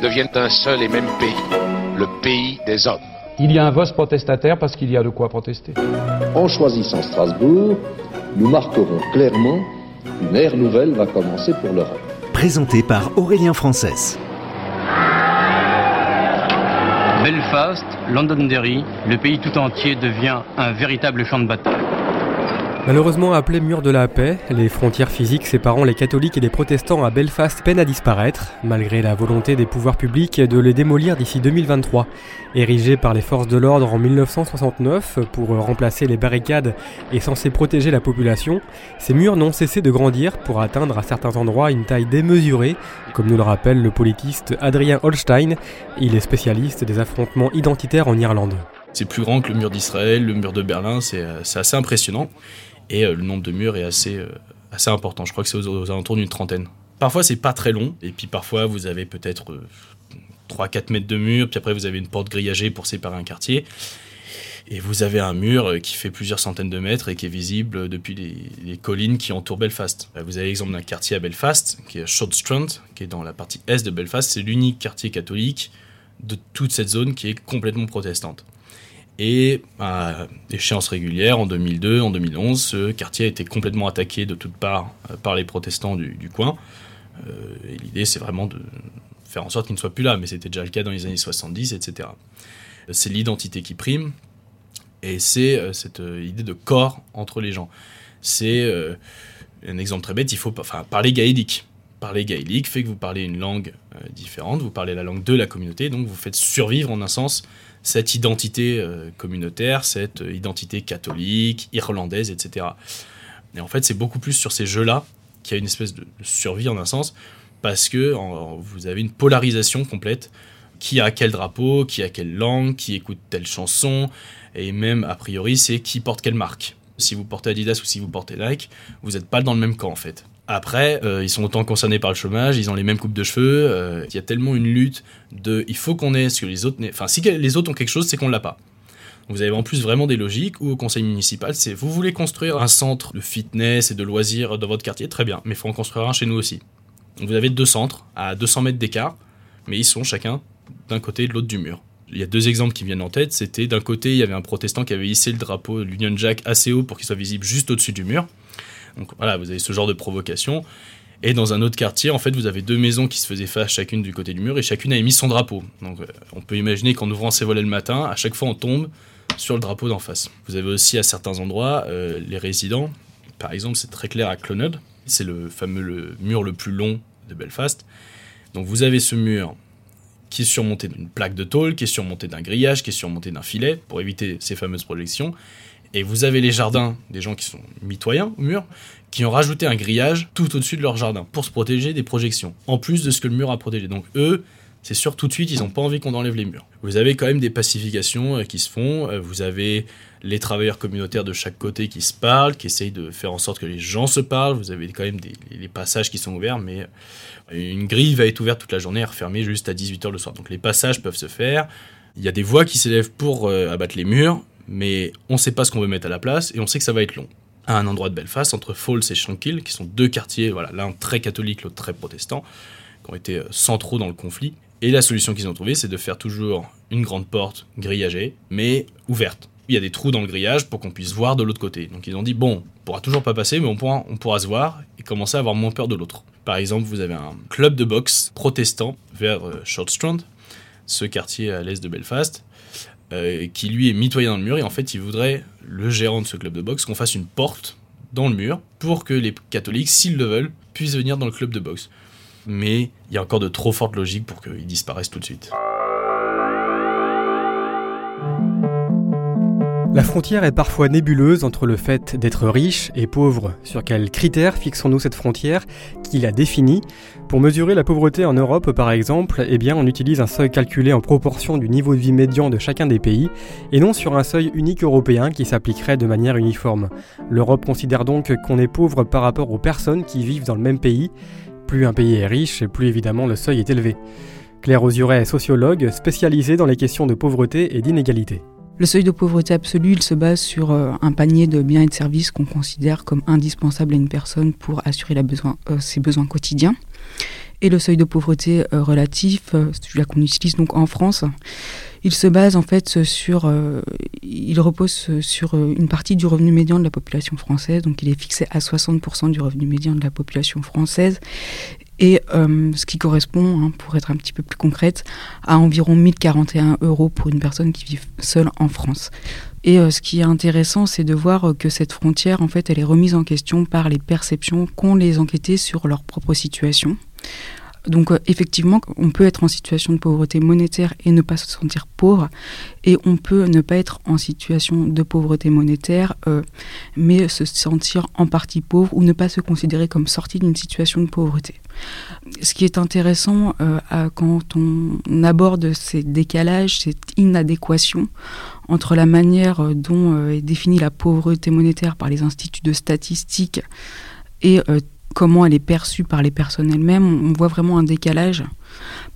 deviennent un seul et même pays, le pays des hommes. Il y a un vote protestataire parce qu'il y a de quoi protester. En choisissant Strasbourg, nous marquerons clairement qu'une ère nouvelle va commencer pour l'Europe. Présenté par Aurélien Frances. Belfast, Londonderry, le pays tout entier devient un véritable champ de bataille. Malheureusement appelé mur de la paix, les frontières physiques séparant les catholiques et les protestants à Belfast peinent à disparaître, malgré la volonté des pouvoirs publics de les démolir d'ici 2023. Érigés par les forces de l'ordre en 1969 pour remplacer les barricades et censés protéger la population, ces murs n'ont cessé de grandir pour atteindre à certains endroits une taille démesurée, comme nous le rappelle le politiste Adrien Holstein, il est spécialiste des affrontements identitaires en Irlande. C'est plus grand que le mur d'Israël, le mur de Berlin, c'est assez impressionnant. Et euh, le nombre de murs est assez, euh, assez important. Je crois que c'est aux, alentours d'une trentaine. Parfois, c'est pas très long. Et puis parfois, vous avez peut-être 3-4 euh, mètres de mur. Puis après, vous avez une porte grillagée pour séparer un quartier. Et vous avez un mur qui fait plusieurs centaines de mètres et qui est visible depuis les, collines qui entourent Belfast. Vous avez l'exemple d'un quartier à Belfast, qui est Shortstrand, qui est dans la partie est de Belfast. C'est l'unique quartier catholique de toute cette zone qui est complètement protestante. Et à échéance régulière, en 2002, en 2011, ce quartier a été complètement attaqué de toutes parts euh, par les protestants du, coin. Euh, l'idée, c'est vraiment de faire en sorte qu'il ne soit plus là, mais c'était déjà le cas dans les années 70, etc. C'est l'identité qui prime, et c'est euh, cette idée de corps entre les gens. C'est un exemple très bête, il faut parler gaélique. Parler gaélique fait que vous parlez une langue différente, vous parlez la langue de la communauté, donc vous faites survivre en un sens cette identité euh, communautaire, cette euh, identité catholique, irlandaise, etc. Et en fait, c'est beaucoup plus sur ces jeux-là qu'il y a une espèce de survie en un sens, parce que vous avez une polarisation complète. Qui a quel drapeau, qui a quelle langue, qui écoute telle chanson, et même a priori, c'est qui porte quelle marque. Si vous portez Adidas ou si vous portez Nike, vous n'êtes pas dans le même camp en fait. Après, euh, ils sont autant concernés par le chômage, ils ont les mêmes coupes de cheveux. Euh, il y a tellement une lutte de il faut qu'on ait ce que les autres Enfin, si les autres ont quelque chose, c'est qu'on l'a pas. Vous avez en plus vraiment des logiques où au conseil municipal, c'est vous voulez construire un centre de fitness et de loisirs dans votre quartier, très bien, mais il faut en construire un chez nous aussi. vous avez deux centres à 200 mètres d'écart, mais ils sont chacun d'un côté et de l'autre du mur. Il y a deux exemples qui viennent en tête. C'était d'un côté, il y avait un protestant qui avait hissé le drapeau de l'Union Jack assez haut pour qu'il soit visible juste au-dessus du mur. Donc voilà, vous avez ce genre de provocation. Et dans un autre quartier, en fait, vous avez deux maisons qui se faisaient face chacune du côté du mur et chacune a mis son drapeau. Donc euh, on peut imaginer qu'en ouvrant ses volets le matin, à chaque fois on tombe sur le drapeau d'en face. Vous avez aussi à certains endroits euh, les résidents. Par exemple, c'est très clair à Clonard. C'est le fameux mur le plus long de Belfast. Donc vous avez ce mur qui est surmonté d'une plaque de tôle, qui est surmonté d'un grillage, qui est surmonté d'un filet pour éviter ces fameuses projections. Et vous avez les jardins, des gens qui sont mitoyens au mur, qui ont rajouté un grillage tout au-dessus de leur jardin pour se protéger des projections, en plus de ce que le mur a protégé. Donc eux, c'est sûr tout de suite, ils n'ont pas envie qu'on enlève les murs. Vous avez quand même des pacifications euh, qui se font, euh, vous avez les travailleurs communautaires de chaque côté qui se parlent, qui essayent de faire en sorte que les gens se parlent, vous avez quand même des les passages qui sont ouverts, mais euh, une grille va être ouverte toute la journée et refermée juste à 18h le soir. Donc les passages peuvent se faire, il y a des voix qui s'élèvent pour abattre les murs, mais on ne sait pas ce qu'on veut mettre à la place et on sait que ça va être long. À un endroit de Belfast, entre Falls et Shankill, qui sont deux quartiers, voilà, l'un très catholique, l'autre très protestant, qui ont été euh, centraux dans le conflit. Et la solution qu'ils ont trouvée, c'est de faire toujours une grande porte grillagée, mais ouverte. Il y a des trous dans le grillage pour qu'on puisse voir de l'autre côté. Donc ils ont dit, bon, on pourra toujours pas passer, mais on pourra, on pourra se voir et commencer à avoir moins peur de l'autre. Par exemple, vous avez un club de boxe protestant vers euh, Shortstrand, ce quartier à l'est de Belfast, euh, qui lui est mitoyen dans le mur et en fait il voudrait, le gérant de ce club de boxe, qu'on fasse une porte dans le mur pour que les catholiques, s'ils le veulent, puissent venir dans le club de boxe. Mais il y a encore de trop fortes logiques pour qu'ils disparaissent tout de suite. La frontière est parfois nébuleuse entre le fait d'être riche et pauvre. Sur quels critères fixons-nous cette frontière Qui la définit? Pour mesurer la pauvreté en Europe, par exemple, eh bien, on utilise un seuil calculé en proportion du niveau de vie médian de chacun des pays, et non sur un seuil unique européen qui s'appliquerait de manière uniforme. L'Europe considère donc qu'on est pauvre par rapport aux personnes qui vivent dans le même pays. Plus un pays est riche, plus évidemment le seuil est élevé. Claire Osuret est sociologue spécialisée dans les questions de pauvreté et d'inégalité. Le seuil de pauvreté absolue, il se base sur euh, un panier de biens et de services qu'on considère comme indispensables à une personne pour assurer euh, ses besoins quotidiens. Et le seuil de pauvreté euh, relatif, celui-là qu'on utilise donc en France, il se base en fait sur, il repose sur une partie du revenu médian de la population française, donc il est fixé à 60% du revenu médian de la population française, et euh, ce qui correspond, hein, pour être un petit peu plus concrète, à environ 1041 euros pour une personne qui vit seule en France. Et euh, ce qui est intéressant, c'est de voir que cette frontière, en fait, elle est remise en question par les perceptions qu'ont les enquêtés sur leur propre situation. Donc euh, effectivement, on peut être en situation de pauvreté monétaire et ne pas se sentir pauvre, et on peut ne pas être en situation de pauvreté monétaire, euh, mais se sentir en partie pauvre ou ne pas se considérer comme sorti d'une situation de pauvreté. Ce qui est intéressant euh, quand on aborde ces décalages, cette inadéquation entre la manière dont est définie la pauvreté monétaire par les instituts de statistiques et comment elle est perçue par les personnes elles-mêmes, on voit vraiment un décalage.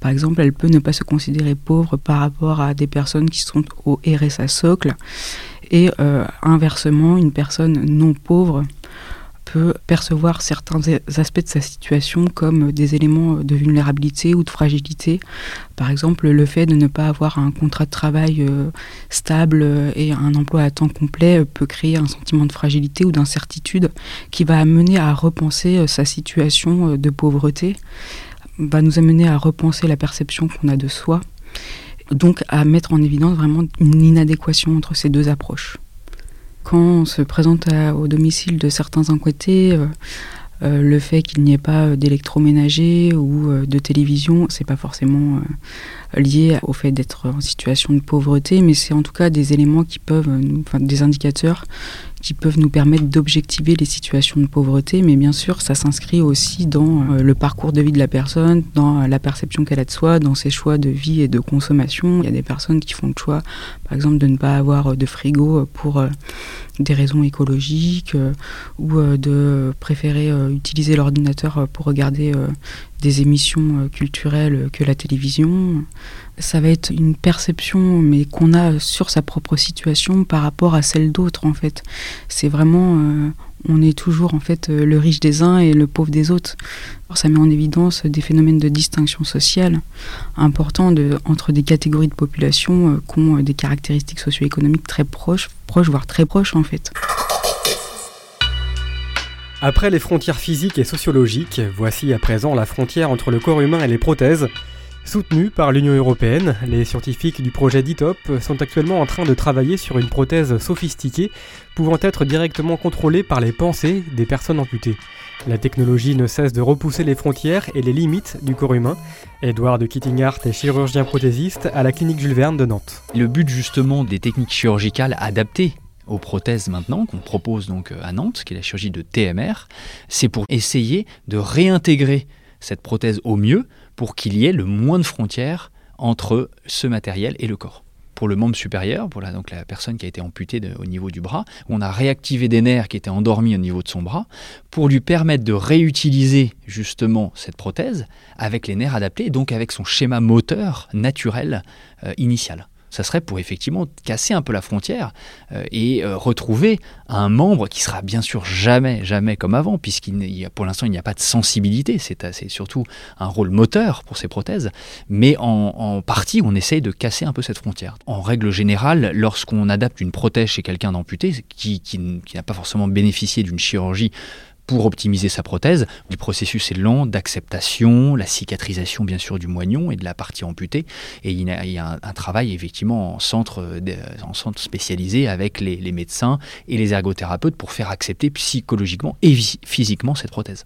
Par exemple, elle peut ne pas se considérer pauvre par rapport à des personnes qui sont au RSA socle, et euh, inversement, une personne non pauvre percevoir certains aspects de sa situation comme des éléments de vulnérabilité ou de fragilité. Par exemple, le fait de ne pas avoir un contrat de travail euh, stable et un emploi à temps complet peut créer un sentiment de fragilité ou d'incertitude qui va amener à repenser euh, sa situation euh, de pauvreté, va nous amener à repenser la perception qu'on a de soi, donc à mettre en évidence vraiment une inadéquation entre ces deux approches quand on se présente au domicile de certains enquêtés, euh, euh, le fait qu'il n'y ait pas d'électroménager ou euh, de télévision, c'est pas forcément lié au fait d'être en situation de pauvreté, mais c'est en tout cas des éléments qui peuvent, enfin, des indicateurs qui peuvent nous permettre d'objectiver les situations de pauvreté, mais bien sûr, ça s'inscrit aussi dans euh, le parcours de vie de la personne, dans la perception qu'elle a de soi, dans ses choix de vie et de consommation. Il y a des personnes qui font le choix, par exemple, de ne pas avoir de frigo pour euh, des raisons écologiques euh, ou de préférer utiliser l'ordinateur pour regarder des émissions culturelles que la télévision ça va être une perception mais qu'on a sur sa propre situation par rapport à celle d'autres en fait. C'est vraiment euh, on est toujours en fait euh, le riche des uns et le pauvre des autres. ça met en évidence des phénomènes de distinction sociale importants de, entre des catégories de population euh, qui ont des caractéristiques socio-économiques très proches, proches voire très proches en fait. Après les frontières physiques et sociologiques, voici à présent la frontière entre le corps humain et les prothèses. Soutenus par l'Union européenne, les scientifiques du projet DITOP sont actuellement en train de travailler sur une prothèse sophistiquée pouvant être directement contrôlée par les pensées des personnes amputées. La technologie ne cesse de repousser les frontières et les limites du corps humain. Edouard de Kittingart est chirurgien prothésiste à la clinique Jules Verne de Nantes. Le but justement des techniques chirurgicales adaptées aux prothèses maintenant, qu'on propose donc à Nantes, qui est la chirurgie de TMR, c'est pour essayer de réintégrer cette prothèse au mieux pour qu'il y ait le moins de frontières entre ce matériel et le corps. Pour le membre supérieur, pour la, donc la personne qui a été amputée au niveau du bras, on a réactivé des nerfs qui étaient endormis au niveau de son bras pour lui permettre de réutiliser justement cette prothèse avec les nerfs adaptés, donc avec son schéma moteur naturel euh, initial ça serait pour effectivement casser un peu la frontière euh, et euh, retrouver un membre qui sera bien sûr jamais, jamais comme avant, puisqu'il pour l'instant il n'y a pas de sensibilité, c'est surtout un rôle moteur pour ces prothèses, mais en, partie on essaye de casser un peu cette frontière. En règle générale, lorsqu'on adapte une prothèse chez quelqu'un d'amputé, qui, qui n'a pas forcément bénéficié d'une chirurgie pour optimiser sa prothèse. Le processus est lent d'acceptation, la cicatrisation bien sûr du moignon et de la partie amputée. Et il y a, un, travail effectivement en centre, euh, en centre spécialisé avec les, médecins et les ergothérapeutes pour faire accepter psychologiquement et physiquement cette prothèse.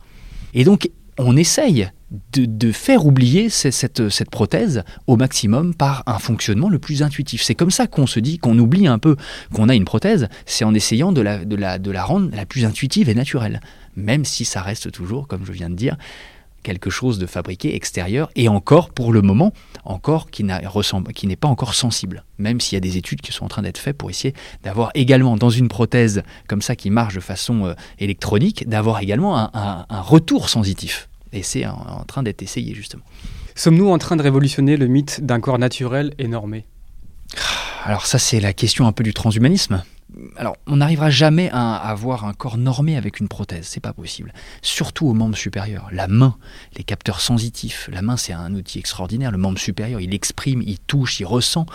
Et donc on essaye de, faire oublier cette, prothèse au maximum par un fonctionnement le plus intuitif. C'est comme ça qu'on se dit, qu'on oublie un peu qu'on a une prothèse, c'est en essayant de la rendre la plus intuitive et naturelle, même si ça reste toujours, comme je viens de dire, quelque chose de fabriqué extérieur et encore pour le moment encore qui n'est pas encore sensible même s'il y a des études qui sont en train d'être faites pour essayer d'avoir également dans une prothèse comme ça qui marche de façon euh, électronique d'avoir également un, retour sensitif. Et c'est en, train d'être essayé justement. Sommes-nous en train de révolutionner le mythe d'un corps naturel et normé? Alors ça c'est la question un peu du transhumanisme alors, on n'arrivera jamais à avoir un corps normé avec une prothèse, c'est pas possible. Surtout aux membres supérieurs. La main, les capteurs sensitifs. La main, c'est un outil extraordinaire. Le membre supérieur, il exprime, il touche, il ressent.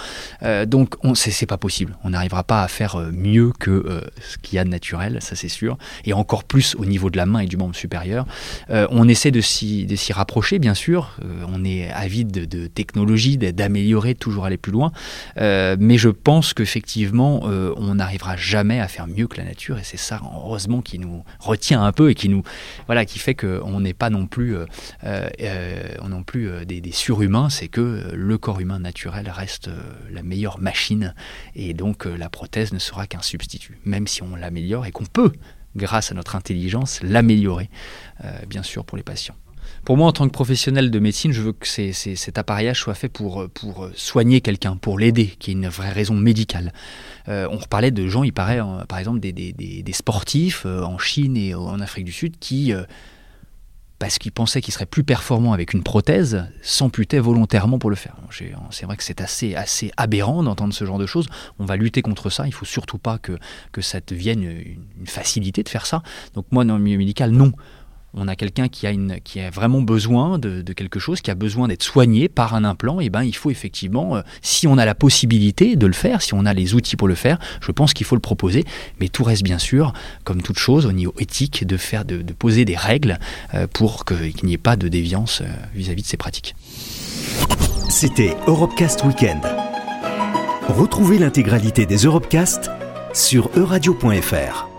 Euh, donc, c'est pas possible. On n'arrivera pas à faire euh, mieux que euh, ce qu'il y a de naturel, ça c'est sûr. Et encore plus au niveau de la main et du membre supérieur. on essaie de s'y rapprocher, bien sûr. on est avide de, technologie, d'améliorer, toujours aller plus loin. mais je pense qu'effectivement, on arrivera jamais à faire mieux que la nature et c'est ça heureusement qui nous retient un peu et qui nous voilà qui fait qu'on n'est pas non plus euh, euh, plus euh, des, surhumains c'est que le corps humain naturel reste la meilleure machine et donc la prothèse ne sera qu'un substitut même si on l'améliore et qu'on peut grâce à notre intelligence l'améliorer bien sûr pour les patients pour moi, en tant que professionnel de médecine, je veux que cet appareillage soit fait pour, pour soigner quelqu'un, pour l'aider, qui est une vraie raison médicale. Euh, on reparlait de gens, il paraît, par exemple, des, sportifs euh, en Chine et en Afrique du Sud qui, euh, parce qu'ils pensaient qu'ils seraient plus performants avec une prothèse, s'amputaient volontairement pour le faire. C'est vrai que c'est assez, assez aberrant d'entendre ce genre de choses. On va lutter contre ça. Il faut surtout pas que, que ça devienne une facilité de faire ça. Donc moi, dans le milieu médical, non on a quelqu'un qui a, vraiment besoin de, quelque chose, qui a besoin d'être soigné par un implant, et ben il faut effectivement, euh, si on a la possibilité de le faire, si on a les outils pour le faire, je pense qu'il faut le proposer. Mais tout reste bien sûr, comme toute chose, au niveau éthique, de faire, de, poser des règles euh, pour qu'il n'y ait pas de déviance euh, vis-à-vis de ces pratiques. C'était Europecast Weekend. Retrouvez l'intégralité des Europecast sur euradio.fr.